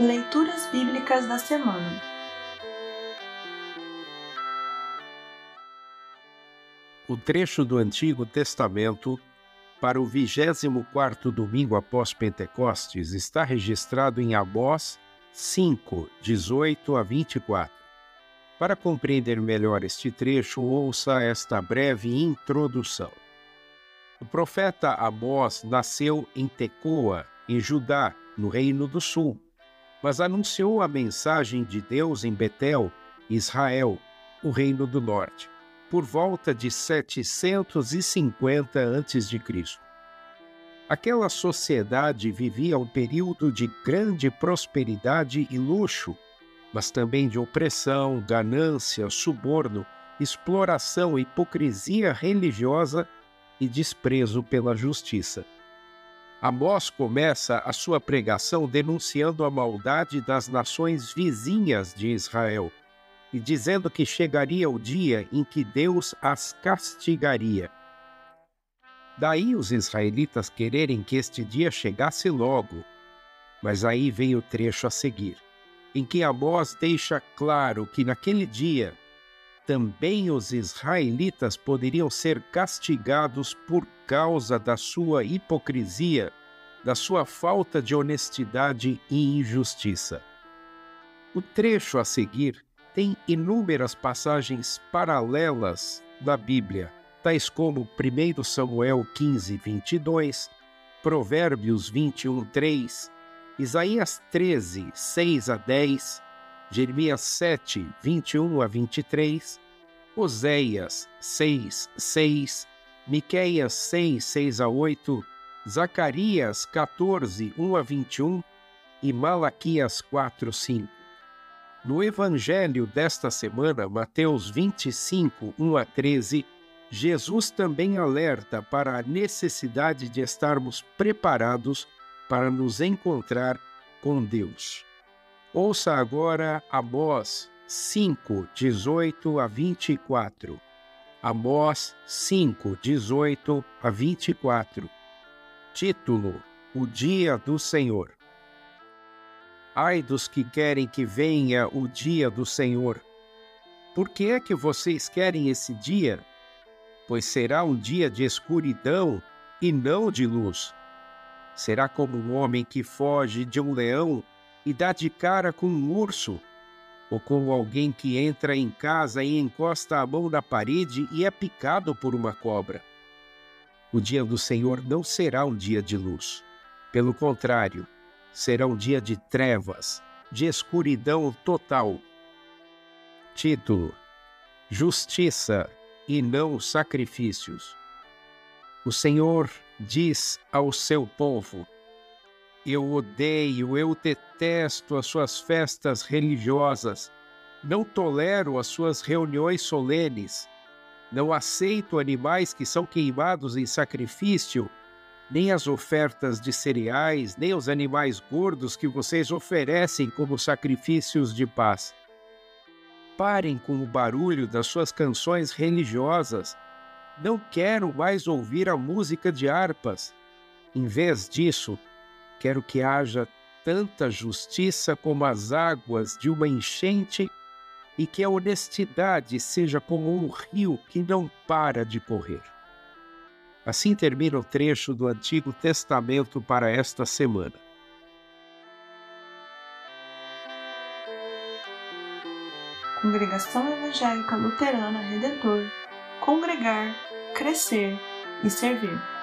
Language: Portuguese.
Leituras Bíblicas da Semana O trecho do Antigo Testamento para o 24º domingo após Pentecostes está registrado em Amós 5, 18 a 24. Para compreender melhor este trecho, ouça esta breve introdução. O profeta Amós nasceu em Tecoa, em Judá, no Reino do Sul mas anunciou a mensagem de Deus em Betel, Israel, o Reino do Norte, por volta de 750 a.C. Aquela sociedade vivia um período de grande prosperidade e luxo, mas também de opressão, ganância, suborno, exploração, hipocrisia religiosa e desprezo pela justiça. Amós começa a sua pregação denunciando a maldade das nações vizinhas de Israel e dizendo que chegaria o dia em que Deus as castigaria. Daí os israelitas quererem que este dia chegasse logo. Mas aí vem o trecho a seguir, em que Amós deixa claro que naquele dia também os israelitas poderiam ser castigados por causa da sua hipocrisia, da sua falta de honestidade e injustiça. O trecho a seguir tem inúmeras passagens paralelas da Bíblia, tais como 1 Samuel 15, 22, Provérbios 21, 3, Isaías 13, 6 a 10, Jeremias 7, 21 a 23, Oséias 6, 6, Miqueias 6, 6 a 8, Zacarias 14, 1 a 21 e Malaquias 4, 5. No Evangelho desta semana, Mateus 25, 1 a 13, Jesus também alerta para a necessidade de estarmos preparados para nos encontrar com Deus. Ouça agora Amós 5, 18 a 24. Amós 5, 18 a 24. Título: O Dia do Senhor. Ai dos que querem que venha o dia do Senhor. Por que é que vocês querem esse dia? Pois será um dia de escuridão e não de luz. Será como um homem que foge de um leão e dá de cara com um urso, ou como alguém que entra em casa e encosta a mão na parede e é picado por uma cobra. O dia do Senhor não será um dia de luz. Pelo contrário, será um dia de trevas, de escuridão total. Título: Justiça e não sacrifícios. O Senhor diz ao seu povo: eu odeio, eu detesto as suas festas religiosas. Não tolero as suas reuniões solenes. Não aceito animais que são queimados em sacrifício, nem as ofertas de cereais, nem os animais gordos que vocês oferecem como sacrifícios de paz. Parem com o barulho das suas canções religiosas. Não quero mais ouvir a música de harpas. Em vez disso, Quero que haja tanta justiça como as águas de uma enchente e que a honestidade seja como um rio que não para de correr. Assim termina o trecho do Antigo Testamento para esta semana. Congregação Evangélica Luterana Redentor Congregar, Crescer e Servir.